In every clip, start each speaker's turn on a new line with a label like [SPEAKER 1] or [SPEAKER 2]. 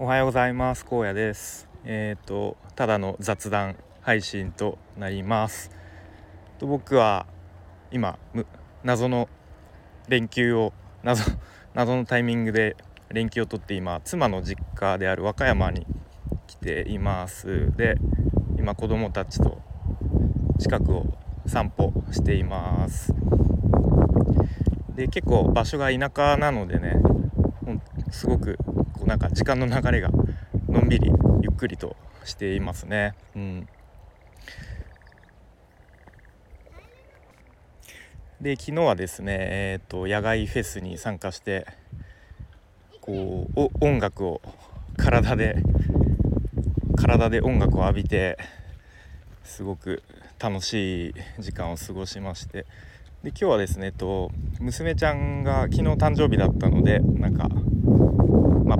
[SPEAKER 1] おはようございます。荒野です。えっ、ー、とただの雑談配信となります。と僕は今謎の連休を謎 謎のタイミングで連休を取って今妻の実家である和歌山に来ています。で今子供たちと近くを散歩しています。で結構場所が田舎なのでねすごくこうなんか時間の流れがのんびりゆっくりとしていますね。うん、で昨日はですね、えーと、野外フェスに参加してこう音楽を体で体で音楽を浴びてすごく楽しい時間を過ごしましてで今日はですねと娘ちゃんが昨日誕生日だったのでなんか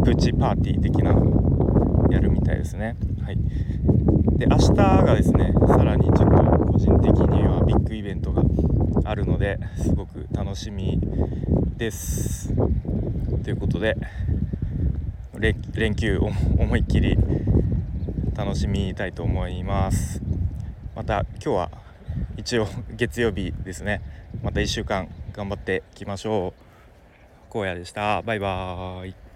[SPEAKER 1] まあ、プチパーティー的なのをやるみたいですね。はい、で明日がですねさらにちょっと個人的にはビッグイベントがあるのですごく楽しみです。ということで連休を思いっきり楽しみたいと思います。また今日は一応月曜日ですねまた1週間頑張っていきましょう荒野でしたバイバーイ